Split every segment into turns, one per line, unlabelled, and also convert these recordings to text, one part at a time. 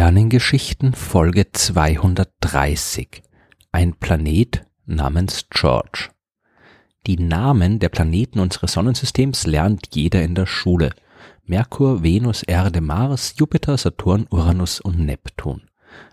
Sternengeschichten Folge 230 Ein Planet namens George Die Namen der Planeten unseres Sonnensystems lernt jeder in der Schule. Merkur, Venus, Erde, Mars, Jupiter, Saturn, Uranus und Neptun.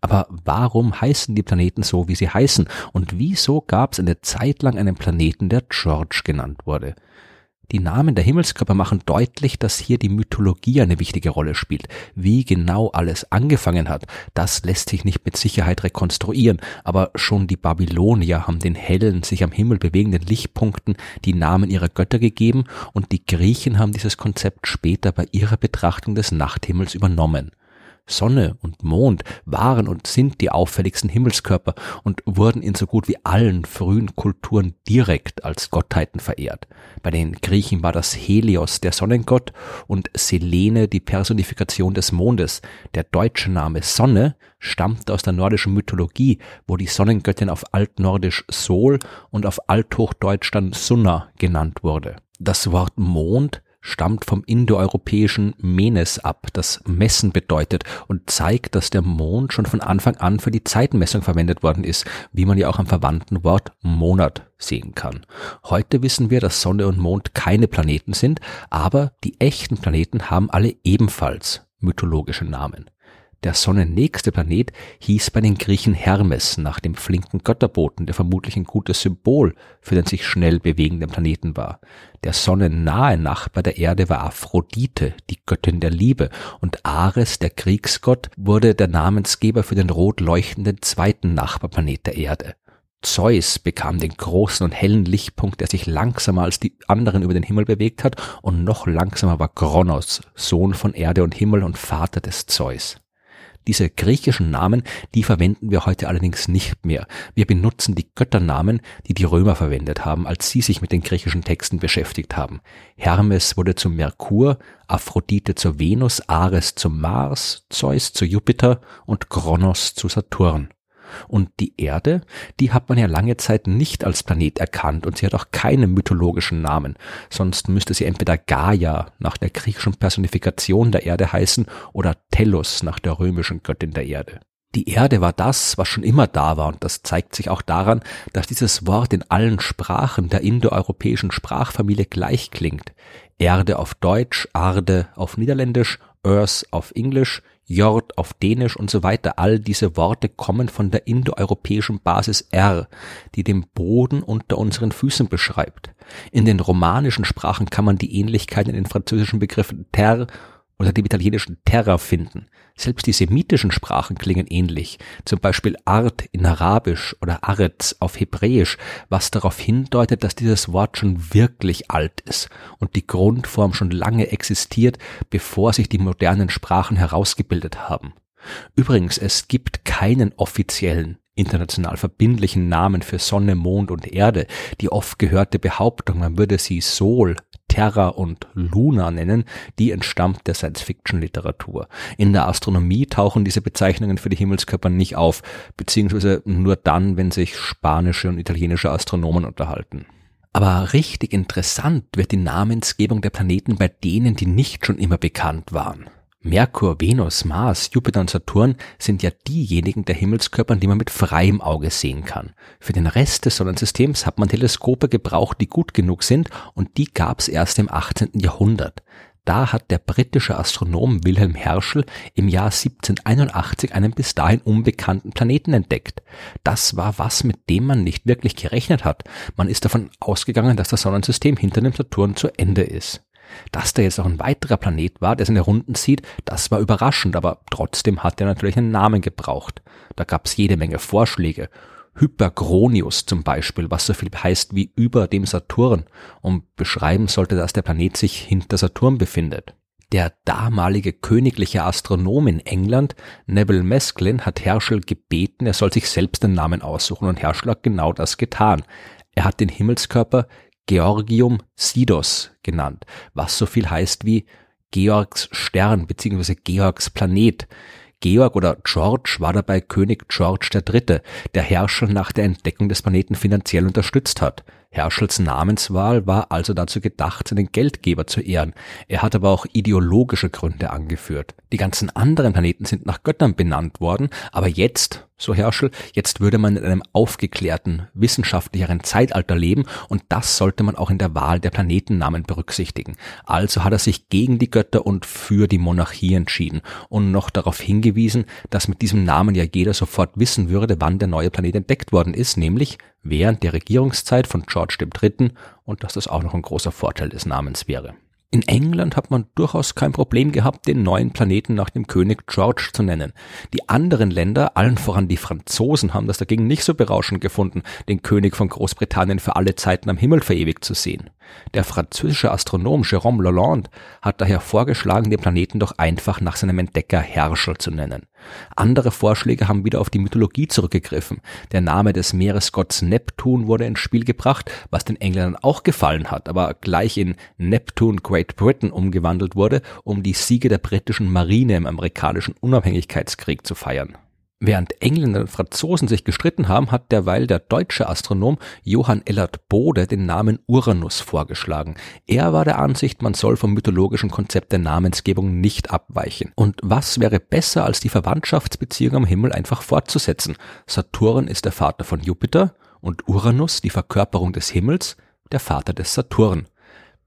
Aber warum heißen die Planeten so, wie sie heißen? Und wieso gab es eine Zeit lang einen Planeten, der George genannt wurde? Die Namen der Himmelskörper machen deutlich, dass hier die Mythologie eine wichtige Rolle spielt. Wie genau alles angefangen hat, das lässt sich nicht mit Sicherheit rekonstruieren, aber schon die Babylonier haben den hellen, sich am Himmel bewegenden Lichtpunkten die Namen ihrer Götter gegeben und die Griechen haben dieses Konzept später bei ihrer Betrachtung des Nachthimmels übernommen. Sonne und Mond waren und sind die auffälligsten Himmelskörper und wurden in so gut wie allen frühen Kulturen direkt als Gottheiten verehrt. Bei den Griechen war das Helios der Sonnengott und Selene die Personifikation des Mondes. Der deutsche Name Sonne stammt aus der nordischen Mythologie, wo die Sonnengöttin auf altnordisch Sol und auf althochdeutsch dann Sunna genannt wurde. Das Wort Mond stammt vom indoeuropäischen Menes ab, das Messen bedeutet und zeigt, dass der Mond schon von Anfang an für die Zeitmessung verwendet worden ist, wie man ja auch am verwandten Wort Monat sehen kann. Heute wissen wir, dass Sonne und Mond keine Planeten sind, aber die echten Planeten haben alle ebenfalls mythologische Namen. Der sonnennächste Planet hieß bei den Griechen Hermes nach dem flinken Götterboten, der vermutlich ein gutes Symbol für den sich schnell bewegenden Planeten war. Der sonnennahe Nachbar der Erde war Aphrodite, die Göttin der Liebe, und Ares, der Kriegsgott, wurde der Namensgeber für den rot leuchtenden zweiten Nachbarplanet der Erde. Zeus bekam den großen und hellen Lichtpunkt, der sich langsamer als die anderen über den Himmel bewegt hat, und noch langsamer war Kronos, Sohn von Erde und Himmel und Vater des Zeus. Diese griechischen Namen, die verwenden wir heute allerdings nicht mehr. Wir benutzen die Götternamen, die die Römer verwendet haben, als sie sich mit den griechischen Texten beschäftigt haben. Hermes wurde zum Merkur, Aphrodite zur Venus, Ares zum Mars, Zeus zu Jupiter und Kronos zu Saturn. Und die Erde, die hat man ja lange Zeit nicht als Planet erkannt und sie hat auch keinen mythologischen Namen. Sonst müsste sie entweder Gaia nach der griechischen Personifikation der Erde heißen oder Tellus nach der römischen Göttin der Erde. Die Erde war das, was schon immer da war, und das zeigt sich auch daran, dass dieses Wort in allen Sprachen der indoeuropäischen Sprachfamilie gleich klingt. Erde auf Deutsch, Arde auf Niederländisch, Earth auf Englisch, Jord auf Dänisch und so weiter. All diese Worte kommen von der indoeuropäischen Basis R, die den Boden unter unseren Füßen beschreibt. In den romanischen Sprachen kann man die Ähnlichkeiten in den französischen Begriffen terre oder dem italienischen Terra finden. Selbst die semitischen Sprachen klingen ähnlich, zum Beispiel Art in Arabisch oder Aretz auf Hebräisch, was darauf hindeutet, dass dieses Wort schon wirklich alt ist und die Grundform schon lange existiert, bevor sich die modernen Sprachen herausgebildet haben. Übrigens, es gibt keinen offiziellen international verbindlichen Namen für Sonne, Mond und Erde. Die oft gehörte Behauptung, man würde sie Sol Terra und Luna nennen, die entstammt der Science-Fiction-Literatur. In der Astronomie tauchen diese Bezeichnungen für die Himmelskörper nicht auf, beziehungsweise nur dann, wenn sich spanische und italienische Astronomen unterhalten. Aber richtig interessant wird die Namensgebung der Planeten bei denen, die nicht schon immer bekannt waren. Merkur, Venus, Mars, Jupiter und Saturn sind ja diejenigen der Himmelskörper, die man mit freiem Auge sehen kann. Für den Rest des Sonnensystems hat man Teleskope gebraucht, die gut genug sind und die gab's erst im 18. Jahrhundert. Da hat der britische Astronom Wilhelm Herschel im Jahr 1781 einen bis dahin unbekannten Planeten entdeckt. Das war was, mit dem man nicht wirklich gerechnet hat. Man ist davon ausgegangen, dass das Sonnensystem hinter dem Saturn zu Ende ist. Dass da jetzt noch ein weiterer Planet war, der seine Runden zieht, das war überraschend, aber trotzdem hat er natürlich einen Namen gebraucht. Da gab es jede Menge Vorschläge. Hyperchronius zum Beispiel, was so viel heißt wie über dem Saturn und beschreiben sollte, dass der Planet sich hinter Saturn befindet. Der damalige königliche Astronom in England, Neville Mesklin, hat Herschel gebeten, er soll sich selbst den Namen aussuchen und Herschel hat genau das getan. Er hat den Himmelskörper Georgium Sidos genannt, was so viel heißt wie Georgs Stern bzw. Georgs Planet. Georg oder George war dabei König George III., der Herrscher nach der Entdeckung des Planeten finanziell unterstützt hat. Herschels Namenswahl war also dazu gedacht, seinen Geldgeber zu ehren. Er hat aber auch ideologische Gründe angeführt. Die ganzen anderen Planeten sind nach Göttern benannt worden, aber jetzt, so Herschel, jetzt würde man in einem aufgeklärten, wissenschaftlicheren Zeitalter leben und das sollte man auch in der Wahl der Planetennamen berücksichtigen. Also hat er sich gegen die Götter und für die Monarchie entschieden und noch darauf hingewiesen, dass mit diesem Namen ja jeder sofort wissen würde, wann der neue Planet entdeckt worden ist, nämlich während der Regierungszeit von George III. und dass das auch noch ein großer Vorteil des Namens wäre. In England hat man durchaus kein Problem gehabt, den neuen Planeten nach dem König George zu nennen. Die anderen Länder, allen voran die Franzosen, haben das dagegen nicht so berauschend gefunden, den König von Großbritannien für alle Zeiten am Himmel verewigt zu sehen. Der französische Astronom Jérôme Lalande hat daher vorgeschlagen, den Planeten doch einfach nach seinem Entdecker Herschel zu nennen. Andere Vorschläge haben wieder auf die Mythologie zurückgegriffen. Der Name des Meeresgotts Neptun wurde ins Spiel gebracht, was den Engländern auch gefallen hat, aber gleich in Neptune Great Britain umgewandelt wurde, um die Siege der britischen Marine im amerikanischen Unabhängigkeitskrieg zu feiern. Während Engländer und Franzosen sich gestritten haben, hat derweil der deutsche Astronom Johann Ellert Bode den Namen Uranus vorgeschlagen. Er war der Ansicht, man soll vom mythologischen Konzept der Namensgebung nicht abweichen. Und was wäre besser, als die Verwandtschaftsbeziehung am Himmel einfach fortzusetzen? Saturn ist der Vater von Jupiter und Uranus, die Verkörperung des Himmels, der Vater des Saturn.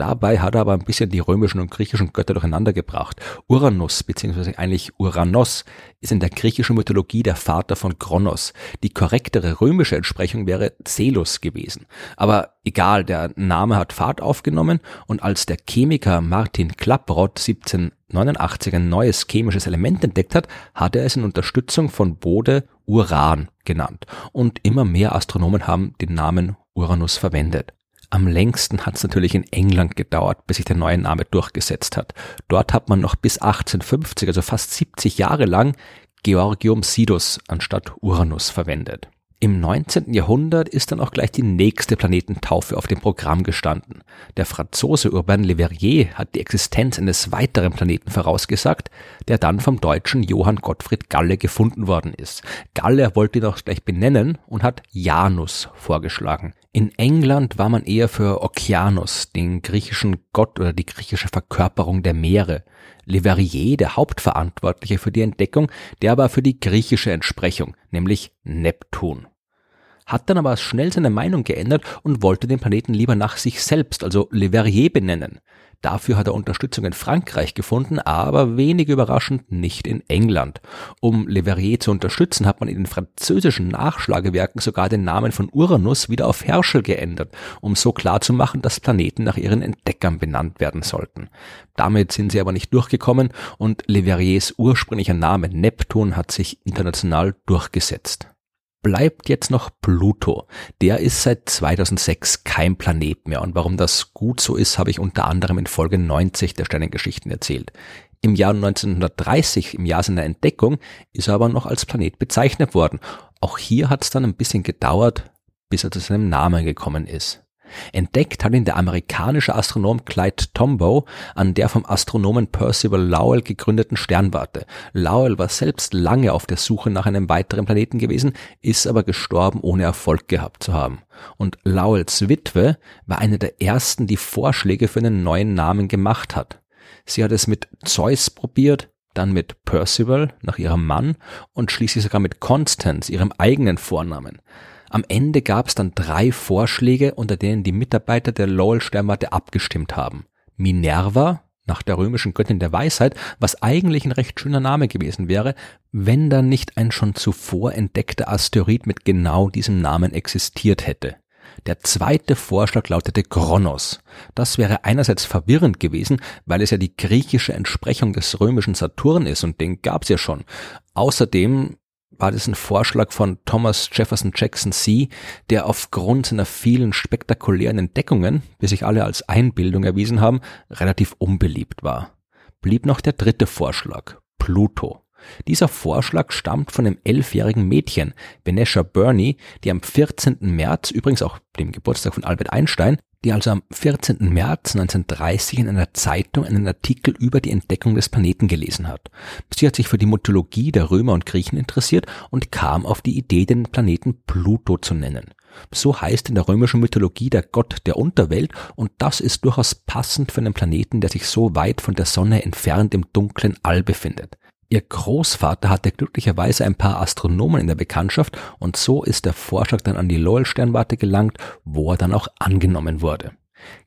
Dabei hat er aber ein bisschen die römischen und griechischen Götter durcheinander gebracht. Uranus, beziehungsweise eigentlich Uranos, ist in der griechischen Mythologie der Vater von Kronos. Die korrektere römische Entsprechung wäre Zelus gewesen. Aber egal, der Name hat Fahrt aufgenommen und als der Chemiker Martin Klaproth 1789 ein neues chemisches Element entdeckt hat, hat er es in Unterstützung von Bode Uran genannt. Und immer mehr Astronomen haben den Namen Uranus verwendet. Am längsten hat es natürlich in England gedauert, bis sich der neue Name durchgesetzt hat. Dort hat man noch bis 1850, also fast 70 Jahre lang, Georgium Sidus anstatt Uranus verwendet. Im 19. Jahrhundert ist dann auch gleich die nächste Planetentaufe auf dem Programm gestanden. Der Franzose Urbain Le Verrier hat die Existenz eines weiteren Planeten vorausgesagt, der dann vom deutschen Johann Gottfried Galle gefunden worden ist. Galle wollte ihn auch gleich benennen und hat Janus vorgeschlagen. In England war man eher für Okeanos, den griechischen Gott oder die griechische Verkörperung der Meere. Le Verrier, der Hauptverantwortliche für die Entdeckung, der war für die griechische Entsprechung, nämlich Neptun hat dann aber schnell seine Meinung geändert und wollte den Planeten lieber nach sich selbst, also Le Verrier, benennen. Dafür hat er Unterstützung in Frankreich gefunden, aber wenig überraschend nicht in England. Um Le Verrier zu unterstützen, hat man in den französischen Nachschlagewerken sogar den Namen von Uranus wieder auf Herschel geändert, um so klarzumachen, dass Planeten nach ihren Entdeckern benannt werden sollten. Damit sind sie aber nicht durchgekommen und Le Verriers ursprünglicher Name Neptun hat sich international durchgesetzt bleibt jetzt noch Pluto. Der ist seit 2006 kein Planet mehr und warum das gut so ist, habe ich unter anderem in Folge 90 der Sternengeschichten erzählt. Im Jahr 1930, im Jahr seiner Entdeckung, ist er aber noch als Planet bezeichnet worden. Auch hier hat es dann ein bisschen gedauert, bis er zu seinem Namen gekommen ist. Entdeckt hat ihn der amerikanische Astronom Clyde Tombaugh an der vom Astronomen Percival Lowell gegründeten Sternwarte. Lowell war selbst lange auf der Suche nach einem weiteren Planeten gewesen, ist aber gestorben, ohne Erfolg gehabt zu haben. Und Lowells Witwe war eine der ersten, die Vorschläge für einen neuen Namen gemacht hat. Sie hat es mit Zeus probiert, dann mit Percival nach ihrem Mann und schließlich sogar mit Constance, ihrem eigenen Vornamen. Am Ende gab es dann drei Vorschläge, unter denen die Mitarbeiter der Lowell-Sternwarte abgestimmt haben. Minerva, nach der römischen Göttin der Weisheit, was eigentlich ein recht schöner Name gewesen wäre, wenn dann nicht ein schon zuvor entdeckter Asteroid mit genau diesem Namen existiert hätte. Der zweite Vorschlag lautete Kronos. Das wäre einerseits verwirrend gewesen, weil es ja die griechische Entsprechung des römischen Saturn ist und den gab's ja schon. Außerdem war das ein Vorschlag von Thomas Jefferson Jackson C., der aufgrund seiner vielen spektakulären Entdeckungen, die sich alle als Einbildung erwiesen haben, relativ unbeliebt war. Blieb noch der dritte Vorschlag, Pluto. Dieser Vorschlag stammt von dem elfjährigen Mädchen, Venetia Burney, die am 14. März, übrigens auch dem Geburtstag von Albert Einstein, die also am 14. März 1930 in einer Zeitung einen Artikel über die Entdeckung des Planeten gelesen hat. Sie hat sich für die Mythologie der Römer und Griechen interessiert und kam auf die Idee, den Planeten Pluto zu nennen. So heißt in der römischen Mythologie der Gott der Unterwelt und das ist durchaus passend für einen Planeten, der sich so weit von der Sonne entfernt im dunklen All befindet. Ihr Großvater hatte glücklicherweise ein paar Astronomen in der Bekanntschaft und so ist der Vorschlag dann an die Lowell-Sternwarte gelangt, wo er dann auch angenommen wurde.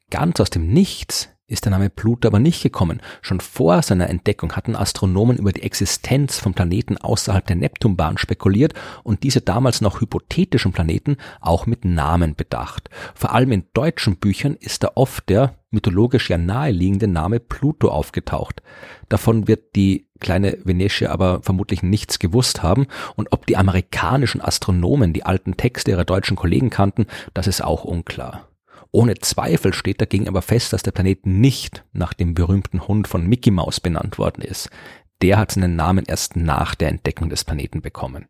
Ganz aus dem Nichts ist der Name Pluto aber nicht gekommen. Schon vor seiner Entdeckung hatten Astronomen über die Existenz von Planeten außerhalb der Neptunbahn spekuliert und diese damals noch hypothetischen Planeten auch mit Namen bedacht. Vor allem in deutschen Büchern ist da oft der mythologisch ja naheliegende Name Pluto aufgetaucht. Davon wird die kleine Venetia aber vermutlich nichts gewusst haben und ob die amerikanischen Astronomen die alten Texte ihrer deutschen Kollegen kannten, das ist auch unklar. Ohne Zweifel steht dagegen aber fest, dass der Planet nicht nach dem berühmten Hund von Mickey Mouse benannt worden ist. Der hat seinen Namen erst nach der Entdeckung des Planeten bekommen.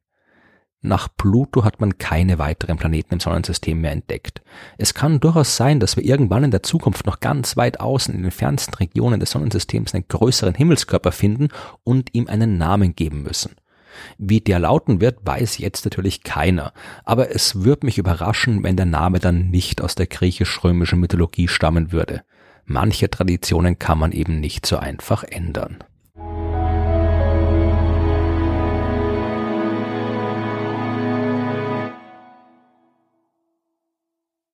Nach Pluto hat man keine weiteren Planeten im Sonnensystem mehr entdeckt. Es kann durchaus sein, dass wir irgendwann in der Zukunft noch ganz weit außen in den fernsten Regionen des Sonnensystems einen größeren Himmelskörper finden und ihm einen Namen geben müssen. Wie der lauten wird, weiß jetzt natürlich keiner, aber es würde mich überraschen, wenn der Name dann nicht aus der griechisch-römischen Mythologie stammen würde. Manche Traditionen kann man eben nicht so einfach ändern.